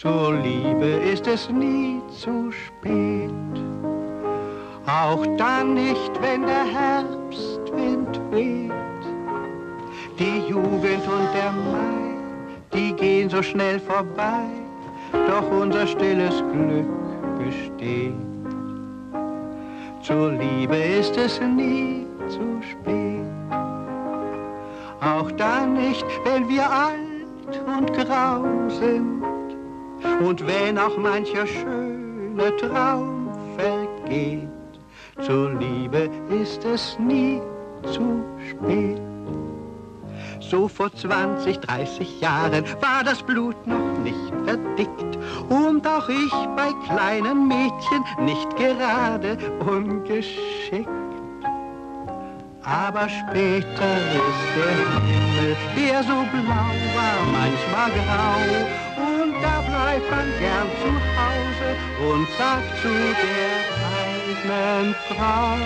Zur Liebe ist es nie zu spät, auch dann nicht, wenn der Herbstwind weht. Die Jugend und der Mai, die gehen so schnell vorbei, doch unser stilles Glück besteht. Zur Liebe ist es nie zu spät, auch dann nicht, wenn wir alt und grau sind und wenn auch mancher schöne Traum vergeht, zur Liebe ist es nie zu spät. So vor 20, 30 Jahren war das Blut noch nicht verdickt und auch ich bei kleinen Mädchen nicht gerade ungeschickt. Aber später ist der Himmel, der so blau war, manchmal grau und da bleibt man gern zu Hause und sagt zu der eigenen Frau.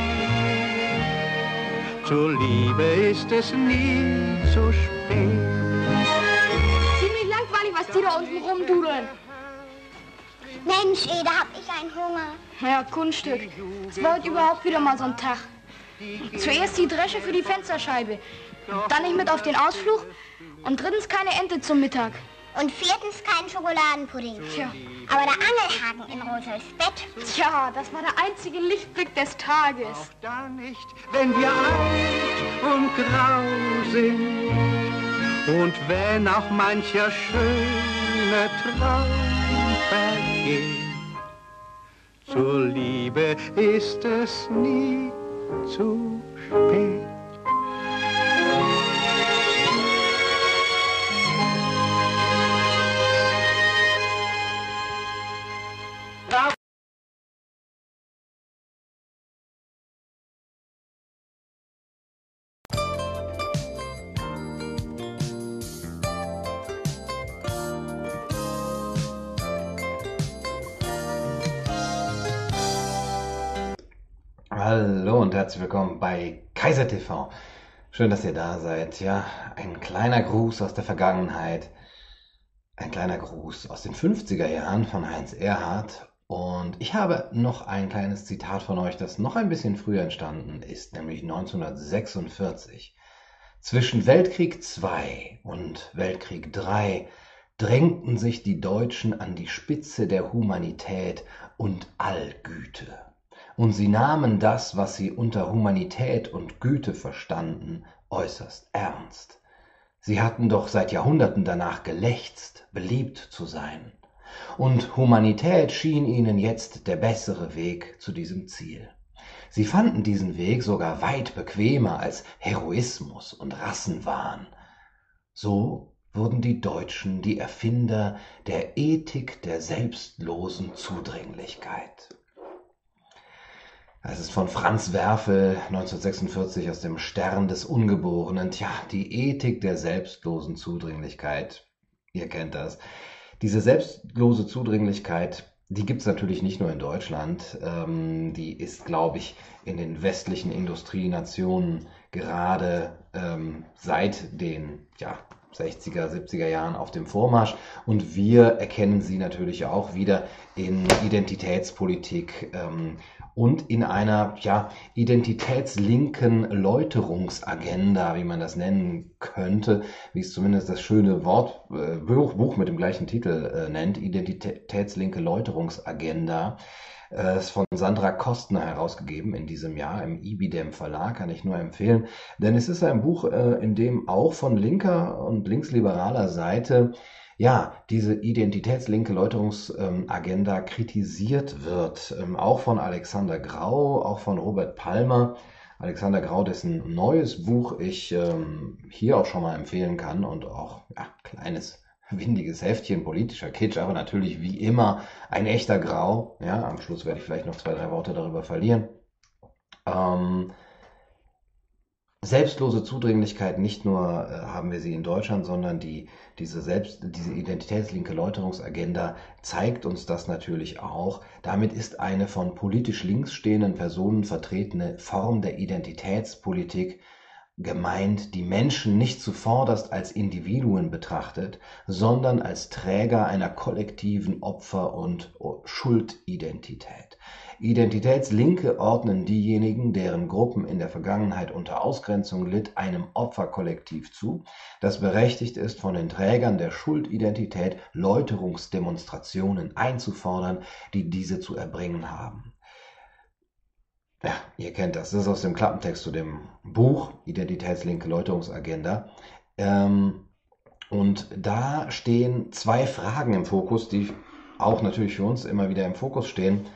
Zur Liebe ist es nie zu spät. Ziemlich langweilig, was die da unten rumdudeln. Mensch, ey, da hab ich einen Hunger. Ja, Kunststück. Es war heute überhaupt wieder mal so ein Tag. Zuerst die Dresche für die Fensterscheibe, dann nicht mit auf den Ausflug und drittens keine Ente zum Mittag. Und viertens kein Schokoladenpudding. Tja. Aber der Angelhaken in Rothels Bett. Tja, das war der einzige Lichtblick des Tages. Auch da nicht, wenn wir alt und grau sind. Und wenn auch mancher schöne Traum vergeht. Zur Liebe ist es nie zu spät. Und herzlich willkommen bei Kaiser TV. Schön, dass ihr da seid. Ja, ein kleiner Gruß aus der Vergangenheit. Ein kleiner Gruß aus den 50er Jahren von Heinz Erhardt. Und ich habe noch ein kleines Zitat von euch, das noch ein bisschen früher entstanden ist, nämlich 1946. Zwischen Weltkrieg II und Weltkrieg III drängten sich die Deutschen an die Spitze der Humanität und Allgüte und sie nahmen das, was sie unter Humanität und Güte verstanden, äußerst ernst. Sie hatten doch seit Jahrhunderten danach gelächzt, beliebt zu sein. Und Humanität schien ihnen jetzt der bessere Weg zu diesem Ziel. Sie fanden diesen Weg sogar weit bequemer als Heroismus und Rassenwahn. So wurden die Deutschen die Erfinder der Ethik der selbstlosen Zudringlichkeit. Es ist von Franz Werfel 1946 aus dem Stern des Ungeborenen. Tja, die Ethik der selbstlosen Zudringlichkeit. Ihr kennt das. Diese selbstlose Zudringlichkeit, die gibt es natürlich nicht nur in Deutschland. Ähm, die ist, glaube ich, in den westlichen Industrienationen gerade ähm, seit den ja, 60er, 70er Jahren auf dem Vormarsch. Und wir erkennen sie natürlich auch wieder in Identitätspolitik ähm, und in einer ja, identitätslinken Läuterungsagenda, wie man das nennen könnte, wie es zumindest das schöne Wort, äh, Buch, Buch mit dem gleichen Titel äh, nennt, Identitätslinke Läuterungsagenda. Äh, ist von Sandra Kostner herausgegeben in diesem Jahr im IBIDEM Verlag, kann ich nur empfehlen. Denn es ist ein Buch, äh, in dem auch von linker und linksliberaler Seite ja, diese identitätslinke Läuterungsagenda kritisiert wird, ähm, auch von Alexander Grau, auch von Robert Palmer. Alexander Grau, dessen neues Buch ich ähm, hier auch schon mal empfehlen kann und auch ja, kleines windiges Heftchen, politischer Kitsch, aber natürlich wie immer ein echter Grau. Ja, am Schluss werde ich vielleicht noch zwei, drei Worte darüber verlieren. Ähm, selbstlose Zudringlichkeit, nicht nur äh, haben wir sie in Deutschland, sondern die, diese, Selbst, diese identitätslinke Läuterungsagenda zeigt uns das natürlich auch. Damit ist eine von politisch links stehenden Personen vertretene Form der Identitätspolitik gemeint die Menschen nicht zuvorderst als Individuen betrachtet, sondern als Träger einer kollektiven Opfer- und Schuldidentität. Identitätslinke ordnen diejenigen, deren Gruppen in der Vergangenheit unter Ausgrenzung litt, einem Opferkollektiv zu, das berechtigt ist, von den Trägern der Schuldidentität Läuterungsdemonstrationen einzufordern, die diese zu erbringen haben. Ja, ihr kennt das. Das ist aus dem Klappentext zu dem Buch Identitätslinke Läuterungsagenda. Ähm, und da stehen zwei Fragen im Fokus, die auch natürlich für uns immer wieder im Fokus stehen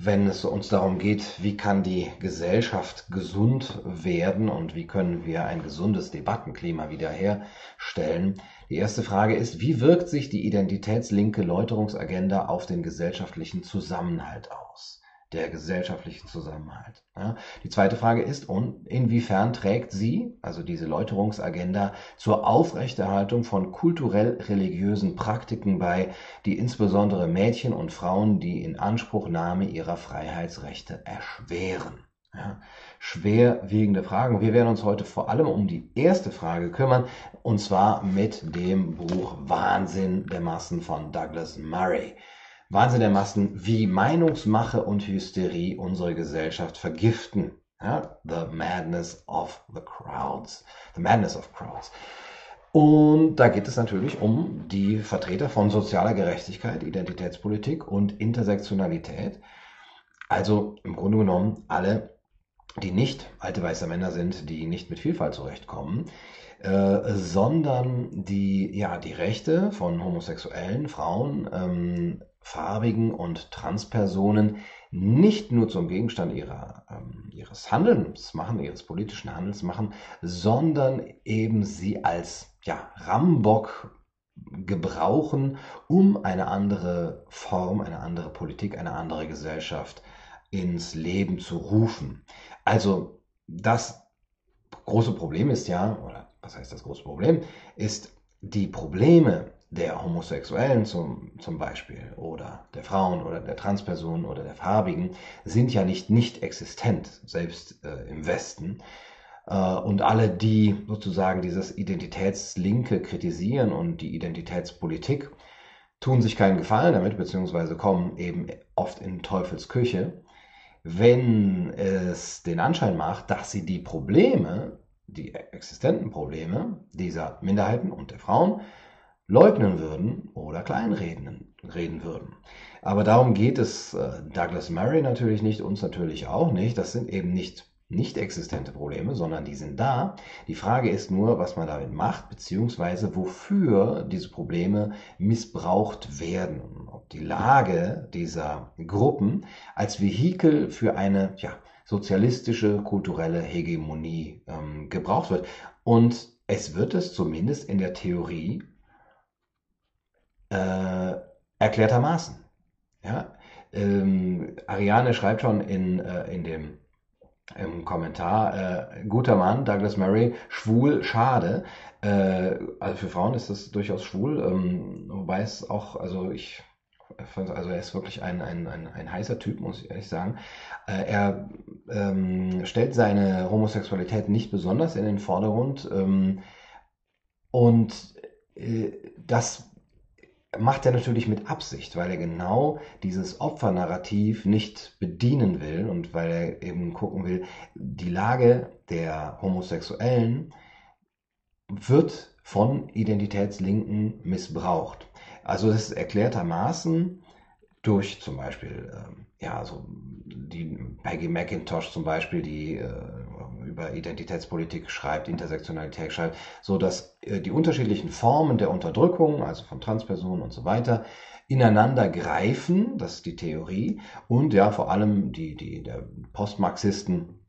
wenn es uns darum geht, wie kann die Gesellschaft gesund werden und wie können wir ein gesundes Debattenklima wiederherstellen. Die erste Frage ist, wie wirkt sich die identitätslinke Läuterungsagenda auf den gesellschaftlichen Zusammenhalt aus? Der gesellschaftlichen Zusammenhalt. Ja. Die zweite Frage ist, und inwiefern trägt sie, also diese Läuterungsagenda, zur Aufrechterhaltung von kulturell-religiösen Praktiken bei, die insbesondere Mädchen und Frauen die Inanspruchnahme ihrer Freiheitsrechte erschweren? Ja, schwerwiegende Fragen. Wir werden uns heute vor allem um die erste Frage kümmern, und zwar mit dem Buch Wahnsinn der Massen von Douglas Murray. Wahnsinn der Massen, wie Meinungsmache und Hysterie unsere Gesellschaft vergiften. Ja, the Madness of the Crowds. The Madness of Crowds. Und da geht es natürlich um die Vertreter von sozialer Gerechtigkeit, Identitätspolitik und Intersektionalität. Also im Grunde genommen alle, die nicht alte weiße Männer sind, die nicht mit Vielfalt zurechtkommen, äh, sondern die, ja, die Rechte von homosexuellen Frauen, ähm, farbigen und Transpersonen nicht nur zum Gegenstand ihrer, ähm, ihres Handelns machen, ihres politischen Handels machen, sondern eben sie als ja, Rambock gebrauchen, um eine andere Form, eine andere Politik, eine andere Gesellschaft ins Leben zu rufen. Also das große Problem ist ja, oder was heißt das große Problem, ist die Probleme, der Homosexuellen zum, zum Beispiel oder der Frauen oder der Transpersonen oder der Farbigen sind ja nicht nicht existent, selbst äh, im Westen. Äh, und alle, die sozusagen dieses Identitätslinke kritisieren und die Identitätspolitik, tun sich keinen Gefallen damit, beziehungsweise kommen eben oft in Teufels Küche, wenn es den Anschein macht, dass sie die Probleme, die existenten Probleme dieser Minderheiten und der Frauen leugnen würden oder kleinreden reden würden. Aber darum geht es äh, Douglas Murray natürlich nicht, uns natürlich auch nicht. Das sind eben nicht nicht existente Probleme, sondern die sind da. Die Frage ist nur, was man damit macht, beziehungsweise wofür diese Probleme missbraucht werden. Ob die Lage dieser Gruppen als Vehikel für eine ja, sozialistische kulturelle Hegemonie ähm, gebraucht wird. Und es wird es zumindest in der Theorie äh, erklärtermaßen. Ja? Ähm, Ariane schreibt schon in, äh, in dem im Kommentar, äh, guter Mann, Douglas Murray, schwul, schade. Äh, also für Frauen ist das durchaus schwul, ähm, wobei es auch, also ich also er ist wirklich ein, ein, ein, ein heißer Typ, muss ich ehrlich sagen. Äh, er ähm, stellt seine Homosexualität nicht besonders in den Vordergrund ähm, und äh, das macht er natürlich mit Absicht, weil er genau dieses Opfernarrativ nicht bedienen will und weil er eben gucken will, die Lage der Homosexuellen wird von Identitätslinken missbraucht. Also das ist erklärtermaßen durch zum Beispiel, ähm, ja, so die Peggy McIntosh zum Beispiel, die äh, über Identitätspolitik schreibt, Intersektionalität schreibt, so dass äh, die unterschiedlichen Formen der Unterdrückung, also von Transpersonen und so weiter, ineinander greifen, das ist die Theorie, und ja, vor allem die, die der Postmarxisten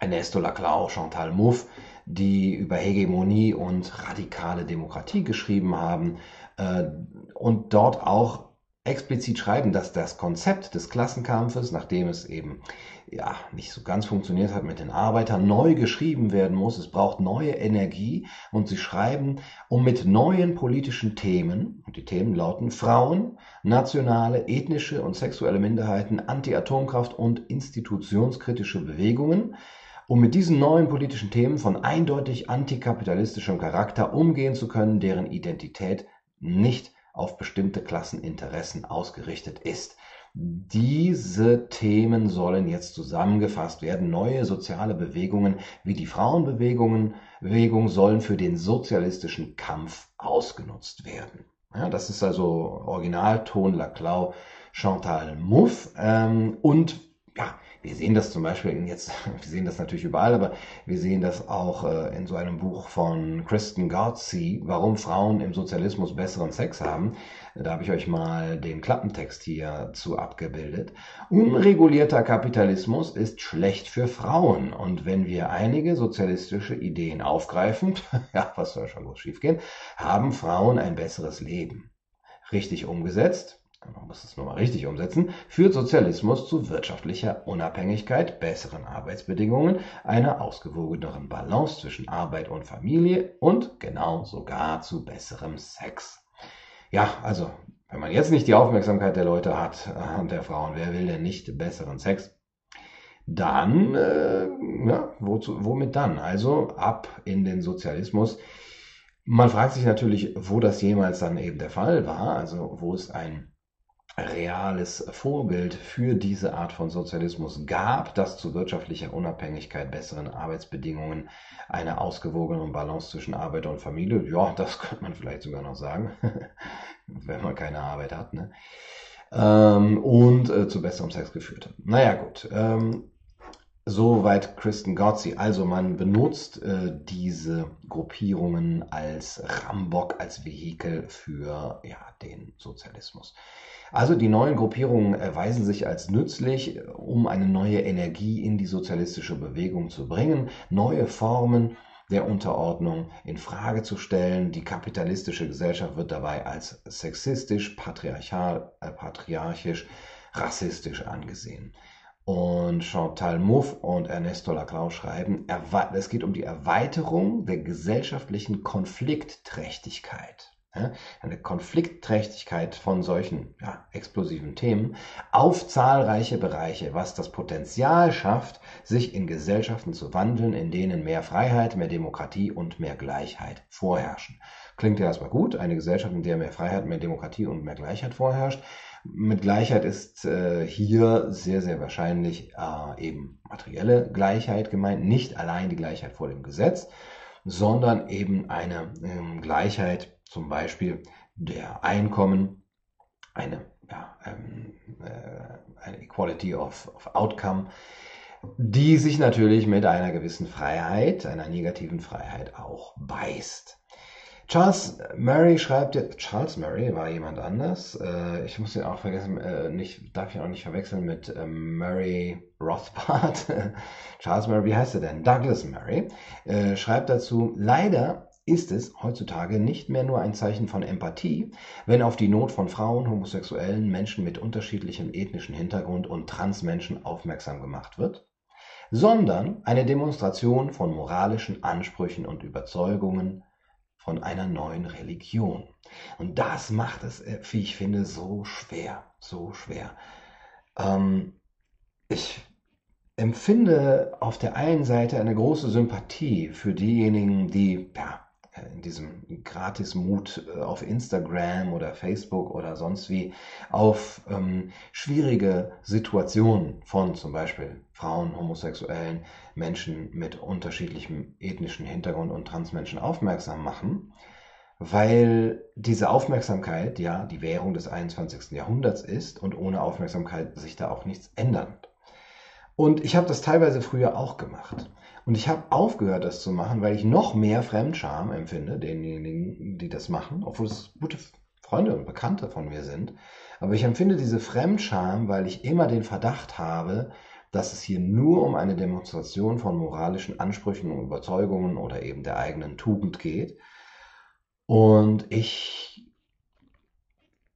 Ernesto Laclau, Chantal Mouffe, die über Hegemonie und radikale Demokratie geschrieben haben äh, und dort auch explizit schreiben, dass das Konzept des Klassenkampfes, nachdem es eben ja nicht so ganz funktioniert hat mit den Arbeitern, neu geschrieben werden muss. Es braucht neue Energie und sie schreiben, um mit neuen politischen Themen, und die Themen lauten Frauen, nationale, ethnische und sexuelle Minderheiten, Anti-Atomkraft und institutionskritische Bewegungen, um mit diesen neuen politischen Themen von eindeutig antikapitalistischem Charakter umgehen zu können, deren Identität nicht auf bestimmte Klasseninteressen ausgerichtet ist. Diese Themen sollen jetzt zusammengefasst werden. Neue soziale Bewegungen wie die Frauenbewegungen Bewegung sollen für den sozialistischen Kampf ausgenutzt werden. Ja, das ist also Originalton Laclau Chantal Mouffe ähm, und ja, wir sehen das zum Beispiel jetzt, wir sehen das natürlich überall, aber wir sehen das auch äh, in so einem Buch von Kristen Gartsey, warum Frauen im Sozialismus besseren Sex haben. Da habe ich euch mal den Klappentext hier zu abgebildet. Unregulierter Kapitalismus ist schlecht für Frauen. Und wenn wir einige sozialistische Ideen aufgreifen, ja, was soll schon groß schiefgehen, haben Frauen ein besseres Leben. Richtig umgesetzt, man muss es nur mal richtig umsetzen, führt Sozialismus zu wirtschaftlicher Unabhängigkeit, besseren Arbeitsbedingungen, einer ausgewogeneren Balance zwischen Arbeit und Familie und genau sogar zu besserem Sex. Ja, also, wenn man jetzt nicht die Aufmerksamkeit der Leute hat äh, und der Frauen, wer will denn nicht besseren Sex? Dann, äh, ja, wozu, womit dann? Also ab in den Sozialismus. Man fragt sich natürlich, wo das jemals dann eben der Fall war, also wo es ein reales Vorbild für diese Art von Sozialismus gab, das zu wirtschaftlicher Unabhängigkeit, besseren Arbeitsbedingungen, einer ausgewogenen Balance zwischen Arbeit und Familie, ja, das könnte man vielleicht sogar noch sagen, wenn man keine Arbeit hat, ne? Ähm, und äh, zu besserem Sex geführt hat. Naja, gut. Ähm, Soweit Kristen Gotzi. Also man benutzt äh, diese Gruppierungen als Rambock, als Vehikel für ja, den Sozialismus. Also die neuen Gruppierungen erweisen sich als nützlich, um eine neue Energie in die sozialistische Bewegung zu bringen, neue Formen der Unterordnung in Frage zu stellen. Die kapitalistische Gesellschaft wird dabei als sexistisch, patriarchal, äh, patriarchisch, rassistisch angesehen. Und Chantal Mouffe und Ernesto Laclau schreiben, es geht um die Erweiterung der gesellschaftlichen Konfliktträchtigkeit eine Konfliktträchtigkeit von solchen ja, explosiven Themen auf zahlreiche Bereiche, was das Potenzial schafft, sich in Gesellschaften zu wandeln, in denen mehr Freiheit, mehr Demokratie und mehr Gleichheit vorherrschen. Klingt ja erstmal gut, eine Gesellschaft, in der mehr Freiheit, mehr Demokratie und mehr Gleichheit vorherrscht. Mit Gleichheit ist äh, hier sehr, sehr wahrscheinlich äh, eben materielle Gleichheit gemeint, nicht allein die Gleichheit vor dem Gesetz, sondern eben eine ähm, Gleichheit zum Beispiel der Einkommen, eine, ja, ähm, äh, eine Equality of, of Outcome, die sich natürlich mit einer gewissen Freiheit, einer negativen Freiheit auch beißt. Charles Murray schreibt Charles Murray war jemand anders. Äh, ich muss ihn auch vergessen, äh, nicht, darf ich auch nicht verwechseln mit äh, Murray Rothbard. Charles Murray, wie heißt er denn? Douglas Murray äh, schreibt dazu, leider ist es heutzutage nicht mehr nur ein Zeichen von Empathie, wenn auf die Not von Frauen, Homosexuellen, Menschen mit unterschiedlichem ethnischen Hintergrund und Transmenschen aufmerksam gemacht wird, sondern eine Demonstration von moralischen Ansprüchen und Überzeugungen von einer neuen Religion. Und das macht es, äh, wie ich finde, so schwer, so schwer. Ähm, ich empfinde auf der einen Seite eine große Sympathie für diejenigen, die ja, in diesem Gratis-Mut äh, auf Instagram oder Facebook oder sonst wie auf ähm, schwierige Situationen von zum Beispiel Frauen, Homosexuellen, Menschen mit unterschiedlichem ethnischen Hintergrund und Transmenschen aufmerksam machen, weil diese Aufmerksamkeit ja die Währung des 21. Jahrhunderts ist und ohne Aufmerksamkeit sich da auch nichts ändert. Und ich habe das teilweise früher auch gemacht. Und ich habe aufgehört, das zu machen, weil ich noch mehr Fremdscham empfinde, denjenigen, die das machen, obwohl es gute Freunde und Bekannte von mir sind. Aber ich empfinde diese Fremdscham, weil ich immer den Verdacht habe, dass es hier nur um eine Demonstration von moralischen Ansprüchen und Überzeugungen oder eben der eigenen Tugend geht. Und ich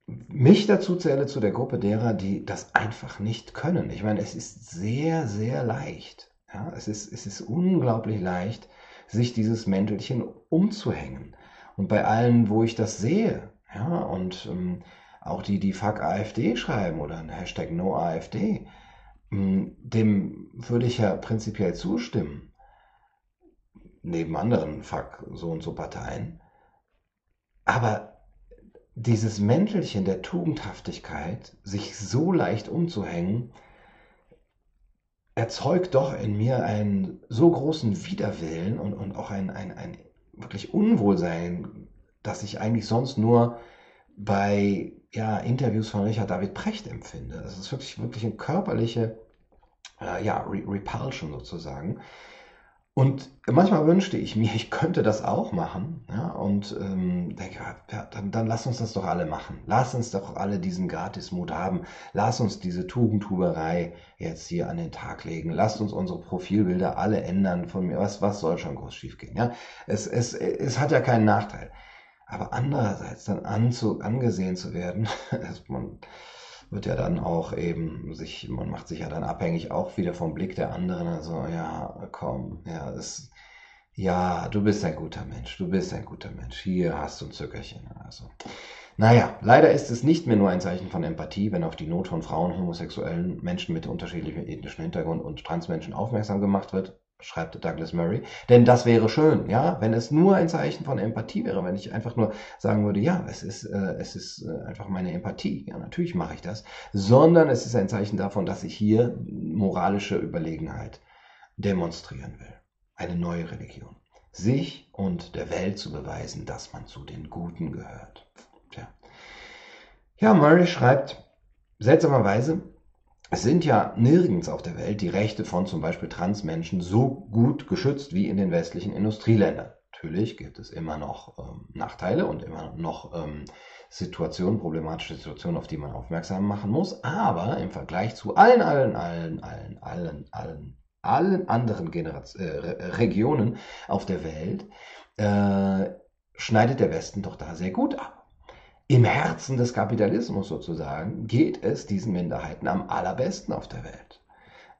mich dazu zähle zu der Gruppe derer, die das einfach nicht können. Ich meine, es ist sehr, sehr leicht ja, es, ist, es ist unglaublich leicht, sich dieses Mäntelchen umzuhängen. Und bei allen, wo ich das sehe, ja, und ähm, auch die, die Fuck AfD schreiben oder ein Hashtag No AfD, hm, dem würde ich ja prinzipiell zustimmen, neben anderen Fuck so und so Parteien. Aber dieses Mäntelchen der Tugendhaftigkeit, sich so leicht umzuhängen, erzeugt doch in mir einen so großen Widerwillen und, und auch ein, ein, ein wirklich Unwohlsein, dass ich eigentlich sonst nur bei ja, Interviews von Richard David Precht empfinde. Das ist wirklich, wirklich eine körperliche äh, ja, Re Repulsion sozusagen. Und manchmal wünschte ich mir, ich könnte das auch machen. Ja, und ähm, denke, ja, dann, dann lass uns das doch alle machen. Lass uns doch alle diesen Gratismut haben. Lass uns diese Tugendtuberei jetzt hier an den Tag legen. Lasst uns unsere Profilbilder alle ändern von mir. Was, was soll schon groß schiefgehen? Ja, es, es, es hat ja keinen Nachteil. Aber andererseits dann anzu, angesehen zu werden, man wird ja dann auch eben sich, man macht sich ja dann abhängig auch wieder vom Blick der anderen. Also, ja, komm, ja, es, ja, du bist ein guter Mensch, du bist ein guter Mensch. Hier hast du ein Zückerchen. Also, naja, leider ist es nicht mehr nur ein Zeichen von Empathie, wenn auf die Not von Frauen, homosexuellen Menschen mit unterschiedlichem ethnischen Hintergrund und Transmenschen aufmerksam gemacht wird schreibt Douglas Murray. Denn das wäre schön, ja, wenn es nur ein Zeichen von Empathie wäre, wenn ich einfach nur sagen würde, ja, es ist, äh, es ist äh, einfach meine Empathie. Ja, natürlich mache ich das. Sondern es ist ein Zeichen davon, dass ich hier moralische Überlegenheit demonstrieren will. Eine neue Religion. Sich und der Welt zu beweisen, dass man zu den Guten gehört. Tja. Ja, Murray schreibt, seltsamerweise, es sind ja nirgends auf der Welt die Rechte von zum Beispiel Transmenschen so gut geschützt wie in den westlichen Industrieländern. Natürlich gibt es immer noch ähm, Nachteile und immer noch ähm, Situationen, problematische Situationen, auf die man aufmerksam machen muss. Aber im Vergleich zu allen, allen, allen, allen, allen, allen, allen anderen Generation, äh, Regionen auf der Welt äh, schneidet der Westen doch da sehr gut ab im Herzen des Kapitalismus sozusagen geht es diesen Minderheiten am allerbesten auf der Welt.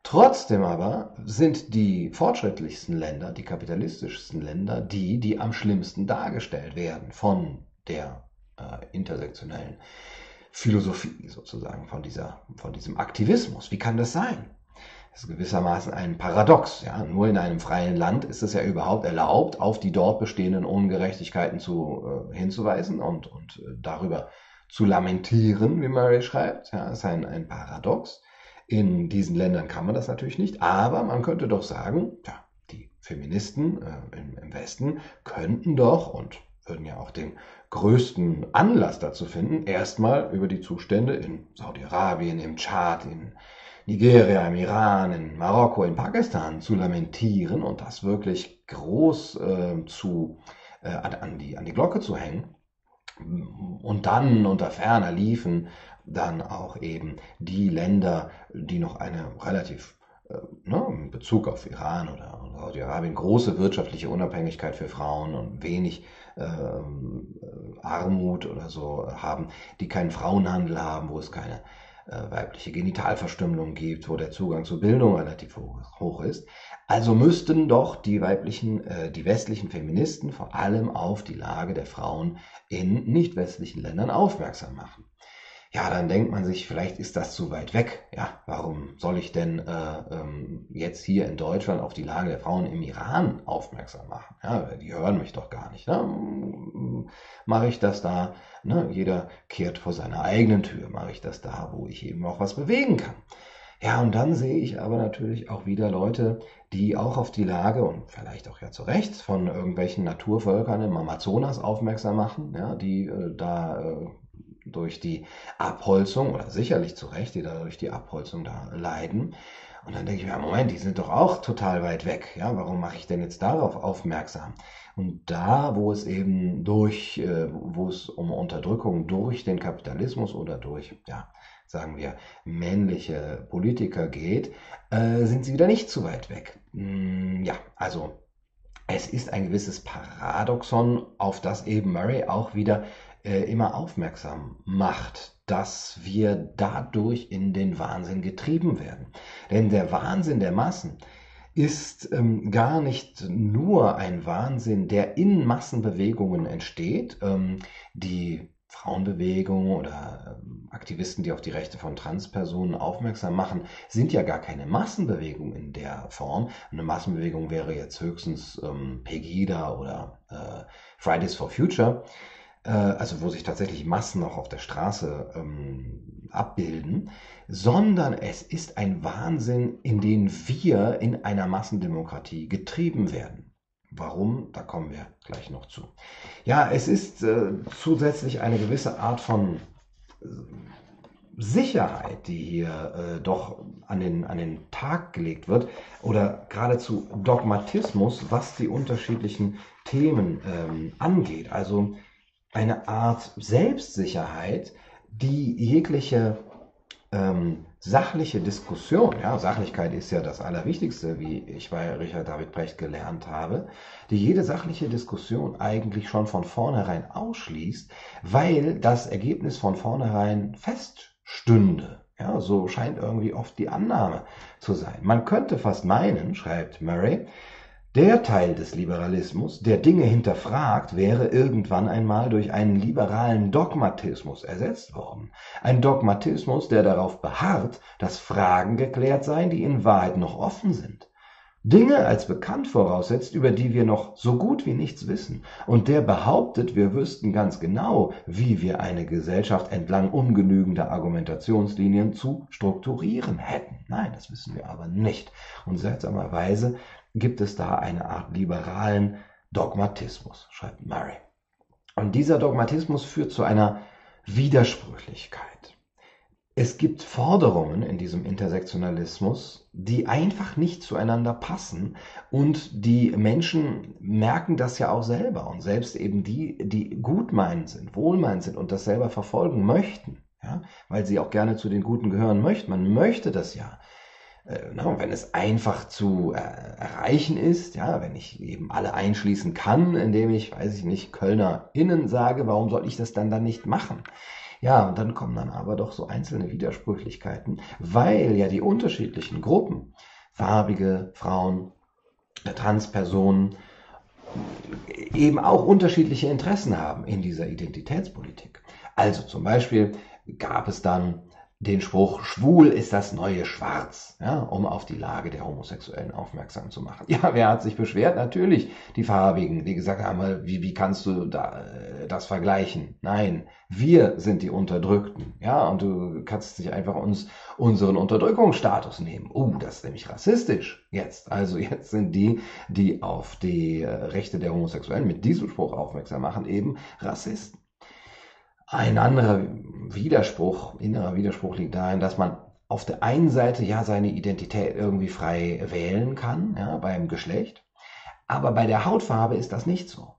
Trotzdem aber sind die fortschrittlichsten Länder, die kapitalistischsten Länder, die, die am schlimmsten dargestellt werden von der äh, intersektionellen Philosophie sozusagen, von, dieser, von diesem Aktivismus. Wie kann das sein? Das ist gewissermaßen ein Paradox. Ja? Nur in einem freien Land ist es ja überhaupt erlaubt, auf die dort bestehenden Ungerechtigkeiten zu, äh, hinzuweisen und, und äh, darüber zu lamentieren, wie Murray schreibt. Ja, ist ein, ein Paradox. In diesen Ländern kann man das natürlich nicht, aber man könnte doch sagen, ja, die Feministen äh, im, im Westen könnten doch und würden ja auch den größten Anlass dazu finden, erstmal über die Zustände in Saudi-Arabien, im Tschad, in Nigeria, im Iran, in Marokko, in Pakistan zu lamentieren und das wirklich groß äh, zu, äh, an, die, an die Glocke zu hängen. Und dann unter ferner liefen dann auch eben die Länder, die noch eine relativ äh, ne, in Bezug auf Iran oder Saudi-Arabien große wirtschaftliche Unabhängigkeit für Frauen und wenig äh, Armut oder so haben, die keinen Frauenhandel haben, wo es keine weibliche Genitalverstümmelung gibt, wo der Zugang zur Bildung relativ hoch ist. Also müssten doch die weiblichen, äh, die westlichen Feministen vor allem auf die Lage der Frauen in nicht westlichen Ländern aufmerksam machen ja, dann denkt man sich, vielleicht ist das zu weit weg. Ja, warum soll ich denn äh, ähm, jetzt hier in Deutschland auf die Lage der Frauen im Iran aufmerksam machen? Ja, die hören mich doch gar nicht. Ne? Mache ich das da? Ne? Jeder kehrt vor seiner eigenen Tür. Mache ich das da, wo ich eben auch was bewegen kann? Ja, und dann sehe ich aber natürlich auch wieder Leute, die auch auf die Lage und vielleicht auch ja zu Recht von irgendwelchen Naturvölkern im Amazonas aufmerksam machen, ja, die äh, da äh, durch die Abholzung, oder sicherlich zu Recht, die da durch die Abholzung da leiden. Und dann denke ich mir, Moment, die sind doch auch total weit weg. Ja, warum mache ich denn jetzt darauf aufmerksam? Und da, wo es eben durch, äh, wo es um Unterdrückung durch den Kapitalismus oder durch, ja, sagen wir, männliche Politiker geht, äh, sind sie wieder nicht zu weit weg. Hm, ja, also es ist ein gewisses Paradoxon, auf das eben Murray auch wieder äh, immer aufmerksam macht, dass wir dadurch in den Wahnsinn getrieben werden. Denn der Wahnsinn der Massen ist ähm, gar nicht nur ein Wahnsinn, der in Massenbewegungen entsteht, ähm, die Frauenbewegung oder ähm, Aktivisten, die auf die Rechte von Transpersonen aufmerksam machen, sind ja gar keine Massenbewegung in der Form. Eine Massenbewegung wäre jetzt höchstens ähm, Pegida oder äh, Fridays for Future, also wo sich tatsächlich Massen auch auf der Straße ähm, abbilden, sondern es ist ein Wahnsinn, in den wir in einer Massendemokratie getrieben werden. Warum? Da kommen wir gleich noch zu. Ja, es ist äh, zusätzlich eine gewisse Art von äh, Sicherheit, die hier äh, doch an den, an den Tag gelegt wird, oder geradezu Dogmatismus, was die unterschiedlichen Themen ähm, angeht. Also eine Art Selbstsicherheit, die jegliche ähm, sachliche Diskussion, ja, Sachlichkeit ist ja das Allerwichtigste, wie ich bei Richard David Brecht gelernt habe, die jede sachliche Diskussion eigentlich schon von vornherein ausschließt, weil das Ergebnis von vornherein feststünde. Ja, so scheint irgendwie oft die Annahme zu sein. Man könnte fast meinen, schreibt Murray, der Teil des Liberalismus, der Dinge hinterfragt, wäre irgendwann einmal durch einen liberalen Dogmatismus ersetzt worden. Ein Dogmatismus, der darauf beharrt, dass Fragen geklärt seien, die in Wahrheit noch offen sind. Dinge als bekannt voraussetzt, über die wir noch so gut wie nichts wissen, und der behauptet, wir wüssten ganz genau, wie wir eine Gesellschaft entlang ungenügender Argumentationslinien zu strukturieren hätten. Nein, das wissen wir aber nicht. Und seltsamerweise gibt es da eine Art liberalen Dogmatismus, schreibt Murray. Und dieser Dogmatismus führt zu einer Widersprüchlichkeit. Es gibt Forderungen in diesem Intersektionalismus, die einfach nicht zueinander passen und die Menschen merken das ja auch selber und selbst eben die, die gutmeinend sind, wohlmeinend sind und das selber verfolgen möchten, ja, weil sie auch gerne zu den Guten gehören möchten. Man möchte das ja na, wenn es einfach zu äh, erreichen ist, ja, wenn ich eben alle einschließen kann, indem ich, weiß ich nicht, Kölner innen sage, warum soll ich das dann dann nicht machen? Ja, und dann kommen dann aber doch so einzelne Widersprüchlichkeiten, weil ja die unterschiedlichen Gruppen, farbige Frauen, Transpersonen, eben auch unterschiedliche Interessen haben in dieser Identitätspolitik. Also zum Beispiel gab es dann den Spruch, schwul ist das neue Schwarz, ja, um auf die Lage der Homosexuellen aufmerksam zu machen. Ja, wer hat sich beschwert? Natürlich die Farbigen, die gesagt haben, wie, wie kannst du da, äh, das vergleichen? Nein, wir sind die Unterdrückten, ja, und du kannst nicht einfach uns unseren Unterdrückungsstatus nehmen. Oh, das ist nämlich rassistisch jetzt. Also jetzt sind die, die auf die äh, Rechte der Homosexuellen mit diesem Spruch aufmerksam machen, eben Rassisten. Ein anderer Widerspruch, innerer Widerspruch liegt darin, dass man auf der einen Seite ja seine Identität irgendwie frei wählen kann, ja, beim Geschlecht, aber bei der Hautfarbe ist das nicht so.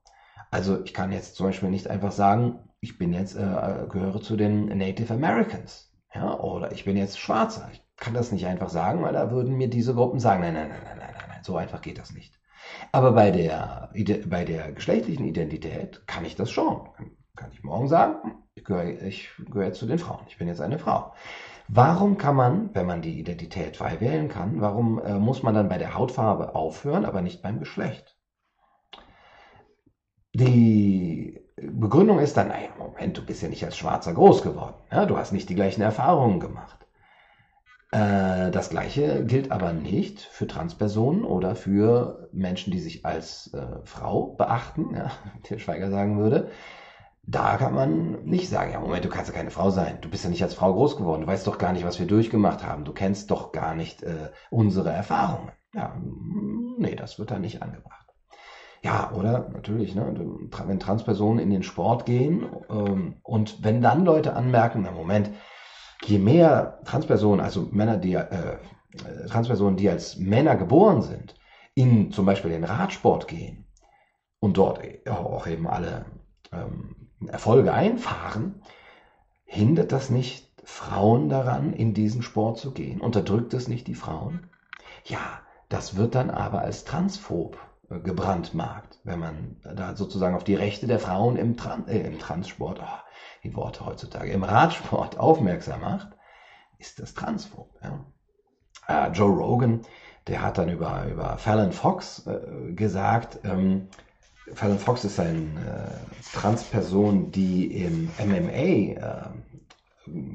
Also ich kann jetzt zum Beispiel nicht einfach sagen, ich bin jetzt, äh, gehöre zu den Native Americans, ja, oder ich bin jetzt Schwarzer. Ich kann das nicht einfach sagen, weil da würden mir diese Gruppen sagen, nein, nein, nein, nein, nein, nein, nein so einfach geht das nicht. Aber bei der, bei der geschlechtlichen Identität kann ich das schon. Kann ich morgen sagen, ich gehöre, ich gehöre zu den Frauen. Ich bin jetzt eine Frau. Warum kann man, wenn man die Identität frei wählen kann, warum äh, muss man dann bei der Hautfarbe aufhören, aber nicht beim Geschlecht? Die Begründung ist dann, naja, Moment, du bist ja nicht als Schwarzer groß geworden. Ja, du hast nicht die gleichen Erfahrungen gemacht. Äh, das gleiche gilt aber nicht für Transpersonen oder für Menschen, die sich als äh, Frau beachten, ja, der Schweiger sagen würde. Da kann man nicht sagen, ja, Moment, du kannst ja keine Frau sein. Du bist ja nicht als Frau groß geworden. Du weißt doch gar nicht, was wir durchgemacht haben. Du kennst doch gar nicht äh, unsere Erfahrungen. Ja, nee, das wird da nicht angebracht. Ja, oder natürlich, ne, wenn Transpersonen in den Sport gehen ähm, und wenn dann Leute anmerken, na Moment, je mehr Transpersonen, also Männer, die äh, Transpersonen, die als Männer geboren sind, in zum Beispiel den Radsport gehen und dort auch eben alle ähm, Erfolge einfahren, hindert das nicht Frauen daran, in diesen Sport zu gehen? Unterdrückt es nicht die Frauen? Ja, das wird dann aber als transphob äh, gebrandmarkt, wenn man da sozusagen auf die Rechte der Frauen im, Tran äh, im Transsport, oh, die Worte heutzutage, im Radsport aufmerksam macht, ist das transphob. Ja. Äh, Joe Rogan, der hat dann über, über Fallon Fox äh, gesagt, ähm, Fallon Fox ist eine äh, Transperson, die im MMA äh,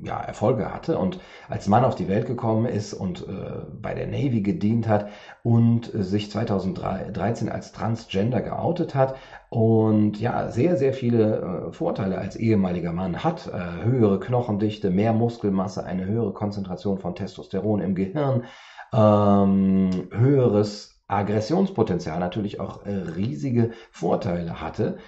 ja, Erfolge hatte und als Mann auf die Welt gekommen ist und äh, bei der Navy gedient hat und äh, sich 2013 als Transgender geoutet hat und ja, sehr, sehr viele äh, Vorteile als ehemaliger Mann hat. Äh, höhere Knochendichte, mehr Muskelmasse, eine höhere Konzentration von Testosteron im Gehirn, ähm, höheres Aggressionspotenzial, natürlich auch äh, riesige Vorteile hatte.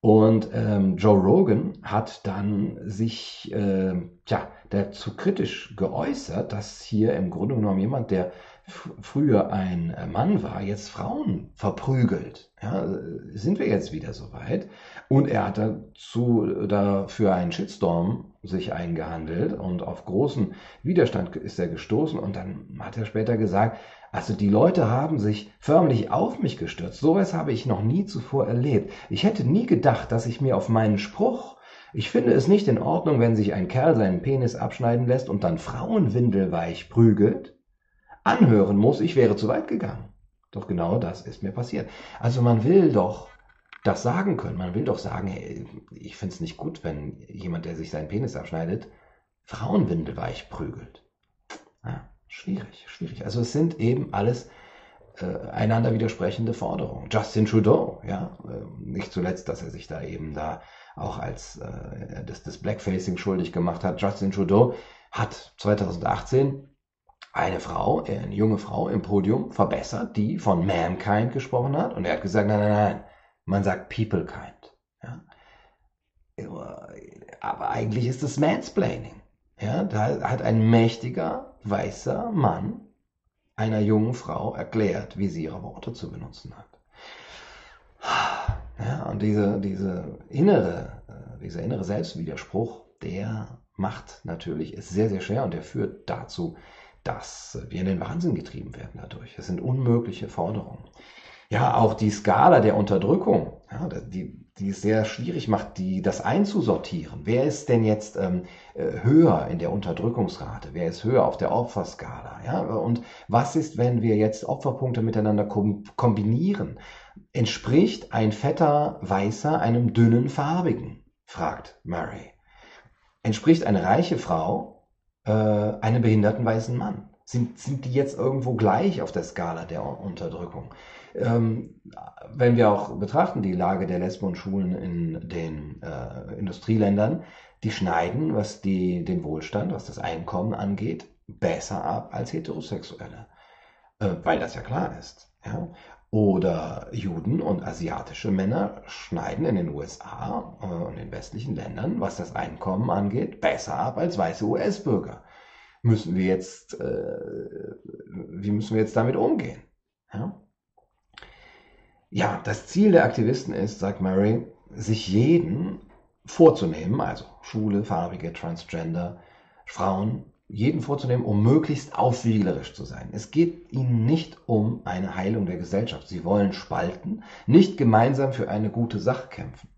Und ähm, Joe Rogan hat dann sich äh, tja, dazu kritisch geäußert, dass hier im Grunde genommen jemand, der früher ein Mann war, jetzt Frauen verprügelt. Ja, sind wir jetzt wieder soweit? Und er hat dazu dafür einen Shitstorm sich eingehandelt und auf großen Widerstand ist er gestoßen und dann hat er später gesagt, also die Leute haben sich förmlich auf mich gestürzt. Sowas habe ich noch nie zuvor erlebt. Ich hätte nie gedacht, dass ich mir auf meinen Spruch, ich finde es nicht in Ordnung, wenn sich ein Kerl seinen Penis abschneiden lässt und dann Frauenwindelweich prügelt, anhören muss, ich wäre zu weit gegangen. Doch genau das ist mir passiert. Also man will doch das sagen können. Man will doch sagen, hey, ich finde es nicht gut, wenn jemand, der sich seinen Penis abschneidet, Frauenwindelweich prügelt. Ja. Schwierig, schwierig. Also es sind eben alles äh, einander widersprechende Forderungen. Justin Trudeau, ja, äh, nicht zuletzt, dass er sich da eben da auch als äh, das, das Blackfacing schuldig gemacht hat. Justin Trudeau hat 2018 eine Frau, äh, eine junge Frau im Podium verbessert, die von Mankind gesprochen hat. Und er hat gesagt, nein, nein, nein, man sagt Peoplekind. Ja. Aber eigentlich ist es Mansplaining. Ja, da hat ein mächtiger weißer Mann einer jungen Frau erklärt, wie sie ihre Worte zu benutzen hat. Ja, und diese, diese innere, äh, dieser innere Selbstwiderspruch, der macht natürlich es sehr, sehr schwer und der führt dazu, dass wir in den Wahnsinn getrieben werden dadurch. Es sind unmögliche Forderungen. Ja, auch die Skala der Unterdrückung, ja, die, die es sehr schwierig macht, die, das einzusortieren. Wer ist denn jetzt ähm, äh, höher in der Unterdrückungsrate? Wer ist höher auf der Opferskala? Ja? Und was ist, wenn wir jetzt Opferpunkte miteinander kombinieren? Entspricht ein fetter Weißer einem dünnen Farbigen? fragt Murray. Entspricht eine reiche Frau äh, einem behinderten weißen Mann? Sind, sind die jetzt irgendwo gleich auf der Skala der Unterdrückung? Ähm, wenn wir auch betrachten die Lage der Lesben und Schulen in den äh, Industrieländern, die schneiden, was die, den Wohlstand, was das Einkommen angeht, besser ab als Heterosexuelle, äh, weil das ja klar ist. Ja? Oder Juden und asiatische Männer schneiden in den USA äh, und in westlichen Ländern, was das Einkommen angeht, besser ab als weiße US-Bürger. Müssen wir jetzt, äh, wie müssen wir jetzt damit umgehen? Ja? Ja, das Ziel der Aktivisten ist, sagt Murray, sich jeden vorzunehmen, also Schule, Farbige, Transgender, Frauen, jeden vorzunehmen, um möglichst aufwiegerisch zu sein. Es geht ihnen nicht um eine Heilung der Gesellschaft. Sie wollen spalten, nicht gemeinsam für eine gute Sache kämpfen.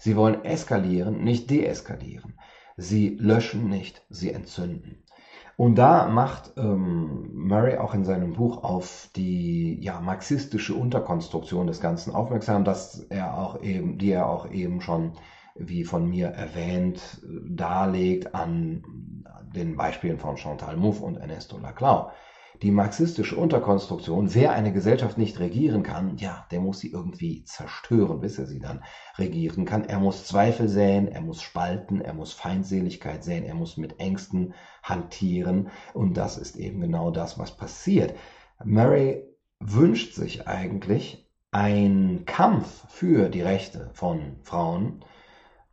Sie wollen eskalieren, nicht deeskalieren. Sie löschen nicht, sie entzünden. Und da macht ähm, Murray auch in seinem Buch auf die ja, marxistische Unterkonstruktion des Ganzen aufmerksam, dass er auch eben, die er auch eben schon, wie von mir erwähnt, darlegt an den Beispielen von Chantal Mouffe und Ernesto Laclau die marxistische Unterkonstruktion, wer eine Gesellschaft nicht regieren kann, ja, der muss sie irgendwie zerstören, bis er sie dann regieren kann. Er muss Zweifel säen, er muss spalten, er muss Feindseligkeit säen, er muss mit Ängsten hantieren. Und das ist eben genau das, was passiert. Murray wünscht sich eigentlich einen Kampf für die Rechte von Frauen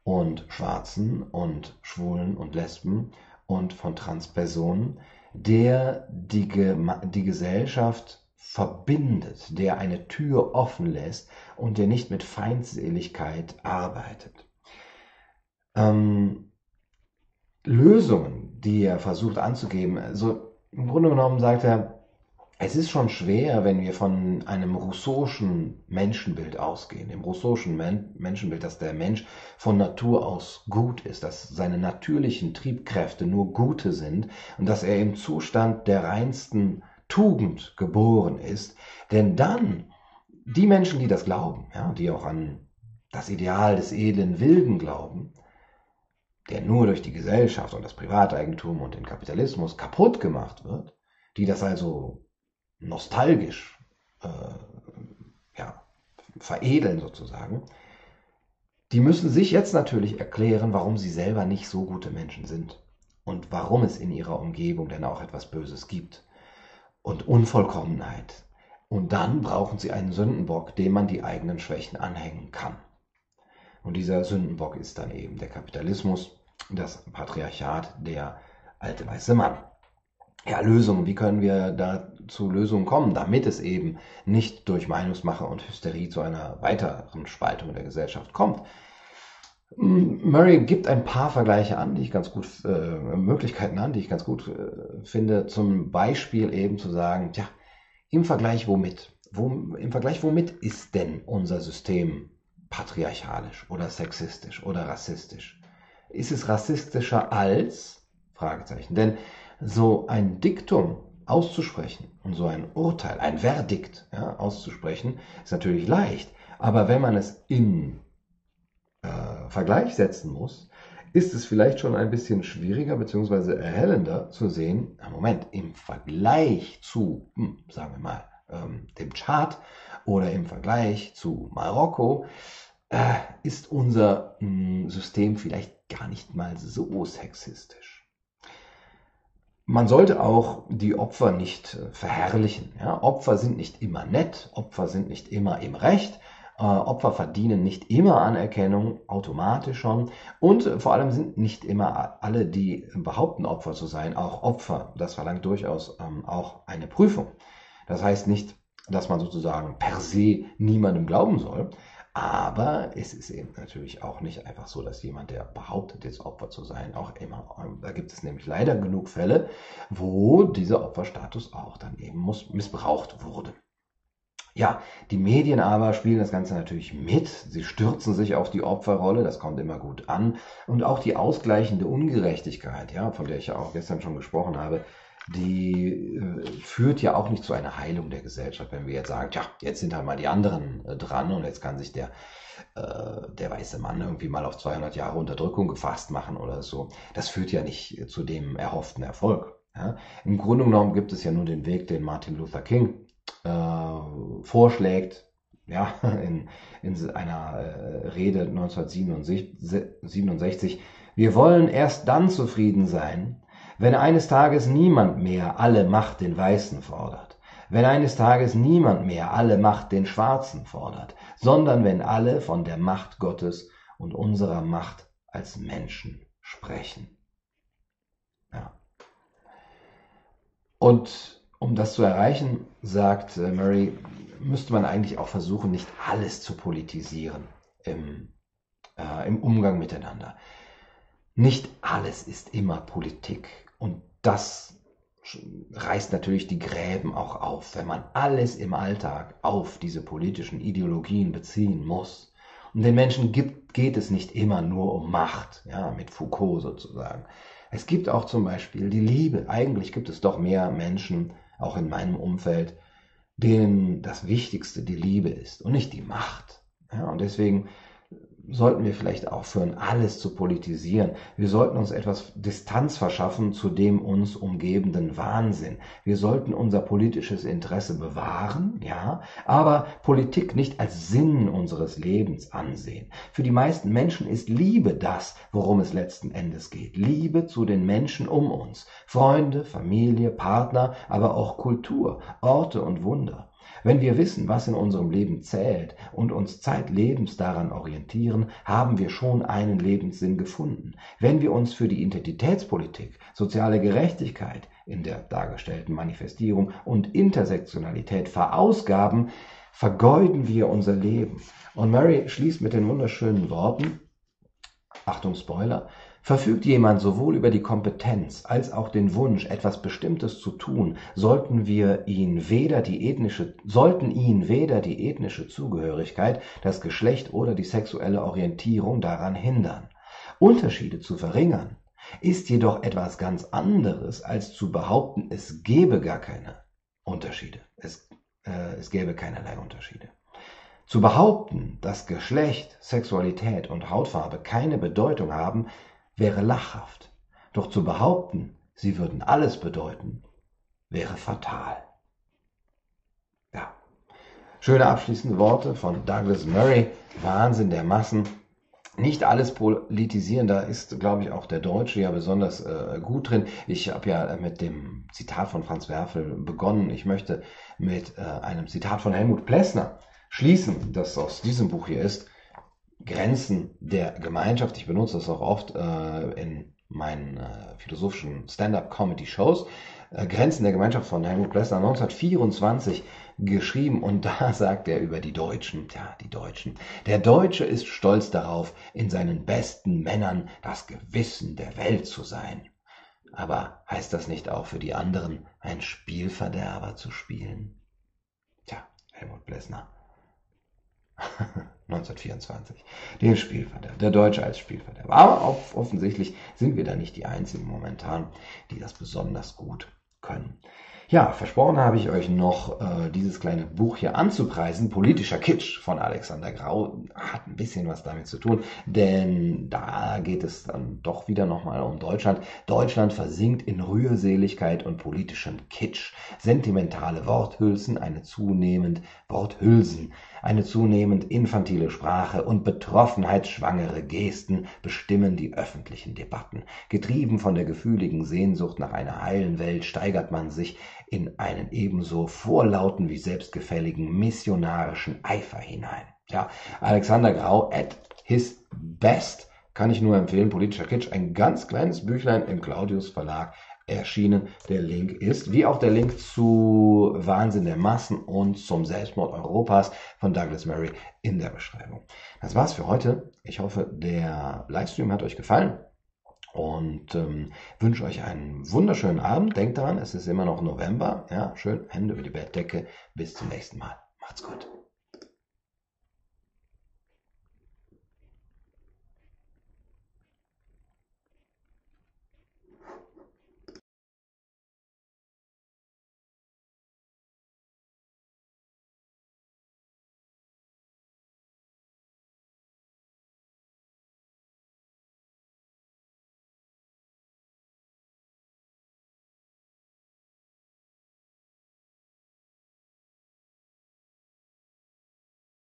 und Schwarzen und Schwulen und Lesben und von Transpersonen, der die, die Gesellschaft verbindet, der eine Tür offen lässt und der nicht mit Feindseligkeit arbeitet. Ähm, Lösungen, die er versucht anzugeben, also im Grunde genommen sagt er, es ist schon schwer, wenn wir von einem rousseauschen Menschenbild ausgehen, dem rousseauschen Men Menschenbild, dass der Mensch von Natur aus gut ist, dass seine natürlichen Triebkräfte nur gute sind und dass er im Zustand der reinsten Tugend geboren ist. Denn dann die Menschen, die das glauben, ja, die auch an das Ideal des edlen Wilden glauben, der nur durch die Gesellschaft und das Privateigentum und den Kapitalismus kaputt gemacht wird, die das also nostalgisch äh, ja, veredeln sozusagen, die müssen sich jetzt natürlich erklären, warum sie selber nicht so gute Menschen sind und warum es in ihrer Umgebung denn auch etwas Böses gibt und Unvollkommenheit. Und dann brauchen sie einen Sündenbock, dem man die eigenen Schwächen anhängen kann. Und dieser Sündenbock ist dann eben der Kapitalismus, das Patriarchat, der alte weiße Mann. Ja, Lösungen, wie können wir da zu Lösungen kommen, damit es eben nicht durch Meinungsmache und Hysterie zu einer weiteren Spaltung der Gesellschaft kommt? Murray gibt ein paar Vergleiche an, die ich ganz gut, äh, Möglichkeiten an, die ich ganz gut äh, finde. Zum Beispiel eben zu sagen, tja, im Vergleich womit? Wo, Im Vergleich womit ist denn unser System patriarchalisch oder sexistisch oder rassistisch? Ist es rassistischer als? Fragezeichen. Denn so ein Diktum auszusprechen und so ein Urteil, ein Verdikt ja, auszusprechen, ist natürlich leicht. Aber wenn man es in äh, Vergleich setzen muss, ist es vielleicht schon ein bisschen schwieriger bzw. erhellender zu sehen, Moment, im Vergleich zu, hm, sagen wir mal, ähm, dem Chart oder im Vergleich zu Marokko, äh, ist unser mh, hm, System vielleicht gar nicht mal so sexistisch. Man sollte auch die Opfer nicht äh, verherrlichen. Ja? Opfer sind nicht immer nett, Opfer sind nicht immer im Recht, äh, Opfer verdienen nicht immer Anerkennung, automatisch schon. Und vor allem sind nicht immer alle, die behaupten, Opfer zu sein, auch Opfer. Das verlangt durchaus ähm, auch eine Prüfung. Das heißt nicht, dass man sozusagen per se niemandem glauben soll. Aber es ist eben natürlich auch nicht einfach so, dass jemand, der behauptet, jetzt Opfer zu sein, auch immer, ähm, da gibt es nämlich leider genug Fälle, wo dieser Opferstatus auch dann eben missbraucht wurde. Ja, die Medien aber spielen das Ganze natürlich mit. Sie stürzen sich auf die Opferrolle, das kommt immer gut an. Und auch die ausgleichende Ungerechtigkeit, ja, von der ich ja auch gestern schon gesprochen habe, die äh, führt ja auch nicht zu einer Heilung der Gesellschaft, wenn wir jetzt sagen, ja, jetzt sind halt mal die anderen äh, dran und jetzt kann sich der, äh, der weiße Mann irgendwie mal auf 200 Jahre Unterdrückung gefasst machen oder so. Das führt ja nicht zu dem erhofften Erfolg. Ja. Im Grunde genommen gibt es ja nur den Weg, den Martin Luther King vorschlägt, ja, in, in einer Rede 1967, wir wollen erst dann zufrieden sein, wenn eines Tages niemand mehr alle Macht den Weißen fordert, wenn eines Tages niemand mehr alle Macht den Schwarzen fordert, sondern wenn alle von der Macht Gottes und unserer Macht als Menschen sprechen. Ja. Und um das zu erreichen, sagt äh, Murray, müsste man eigentlich auch versuchen, nicht alles zu politisieren im, äh, im Umgang miteinander. Nicht alles ist immer Politik. Und das reißt natürlich die Gräben auch auf, wenn man alles im Alltag auf diese politischen Ideologien beziehen muss. Und den Menschen gibt, geht es nicht immer nur um Macht, ja, mit Foucault sozusagen. Es gibt auch zum Beispiel die Liebe. Eigentlich gibt es doch mehr Menschen, auch in meinem Umfeld, denen das Wichtigste die Liebe ist und nicht die Macht. Ja, und deswegen sollten wir vielleicht aufhören, alles zu politisieren. Wir sollten uns etwas Distanz verschaffen zu dem uns umgebenden Wahnsinn. Wir sollten unser politisches Interesse bewahren, ja, aber Politik nicht als Sinn unseres Lebens ansehen. Für die meisten Menschen ist Liebe das, worum es letzten Endes geht. Liebe zu den Menschen um uns. Freunde, Familie, Partner, aber auch Kultur, Orte und Wunder. Wenn wir wissen, was in unserem Leben zählt und uns zeitlebens daran orientieren, haben wir schon einen Lebenssinn gefunden. Wenn wir uns für die Identitätspolitik, soziale Gerechtigkeit in der dargestellten Manifestierung und Intersektionalität verausgaben, vergeuden wir unser Leben. Und Mary schließt mit den wunderschönen Worten, Achtung Spoiler, Verfügt jemand sowohl über die Kompetenz als auch den Wunsch, etwas Bestimmtes zu tun, sollten wir ihn weder die ethnische, sollten ihn weder die ethnische Zugehörigkeit, das Geschlecht oder die sexuelle Orientierung daran hindern. Unterschiede zu verringern ist jedoch etwas ganz anderes, als zu behaupten, es gebe gar keine Unterschiede. Es, äh, es gäbe keinerlei Unterschiede. Zu behaupten, dass Geschlecht, Sexualität und Hautfarbe keine Bedeutung haben, wäre lachhaft. Doch zu behaupten, sie würden alles bedeuten, wäre fatal. Ja. Schöne abschließende Worte von Douglas Murray. Wahnsinn der Massen. Nicht alles politisieren, da ist, glaube ich, auch der Deutsche ja besonders äh, gut drin. Ich habe ja mit dem Zitat von Franz Werfel begonnen. Ich möchte mit äh, einem Zitat von Helmut Plessner schließen, das aus diesem Buch hier ist. Grenzen der Gemeinschaft. Ich benutze das auch oft äh, in meinen äh, philosophischen Stand-up-Comedy-Shows. Äh, Grenzen der Gemeinschaft von Helmut Plessner 1924 geschrieben und da sagt er über die Deutschen, ja, die Deutschen. Der Deutsche ist stolz darauf, in seinen besten Männern das Gewissen der Welt zu sein. Aber heißt das nicht auch für die anderen, ein Spielverderber zu spielen? Tja, Helmut Plessner. 1924. Den Spielverderber, der Deutsche als Spielverderber. Aber auch offensichtlich sind wir da nicht die Einzigen momentan, die das besonders gut können. Ja, versprochen habe ich euch noch, äh, dieses kleine Buch hier anzupreisen. Politischer Kitsch von Alexander Grau hat ein bisschen was damit zu tun, denn da geht es dann doch wieder nochmal um Deutschland. Deutschland versinkt in Rührseligkeit und politischem Kitsch. Sentimentale Worthülsen, eine zunehmend Worthülsen eine zunehmend infantile Sprache und betroffenheitsschwangere Gesten bestimmen die öffentlichen Debatten. Getrieben von der gefühligen Sehnsucht nach einer heilen Welt steigert man sich in einen ebenso vorlauten wie selbstgefälligen missionarischen Eifer hinein. Ja, Alexander Grau at his best kann ich nur empfehlen. Politischer Kitsch, ein ganz kleines Büchlein im Claudius Verlag erschienen. Der Link ist, wie auch der Link zu Wahnsinn der Massen und zum Selbstmord Europas von Douglas Murray in der Beschreibung. Das war's für heute. Ich hoffe, der Livestream hat euch gefallen und ähm, wünsche euch einen wunderschönen Abend. Denkt daran, es ist immer noch November. Ja, schön Hände über die Bettdecke. Bis zum nächsten Mal. Macht's gut.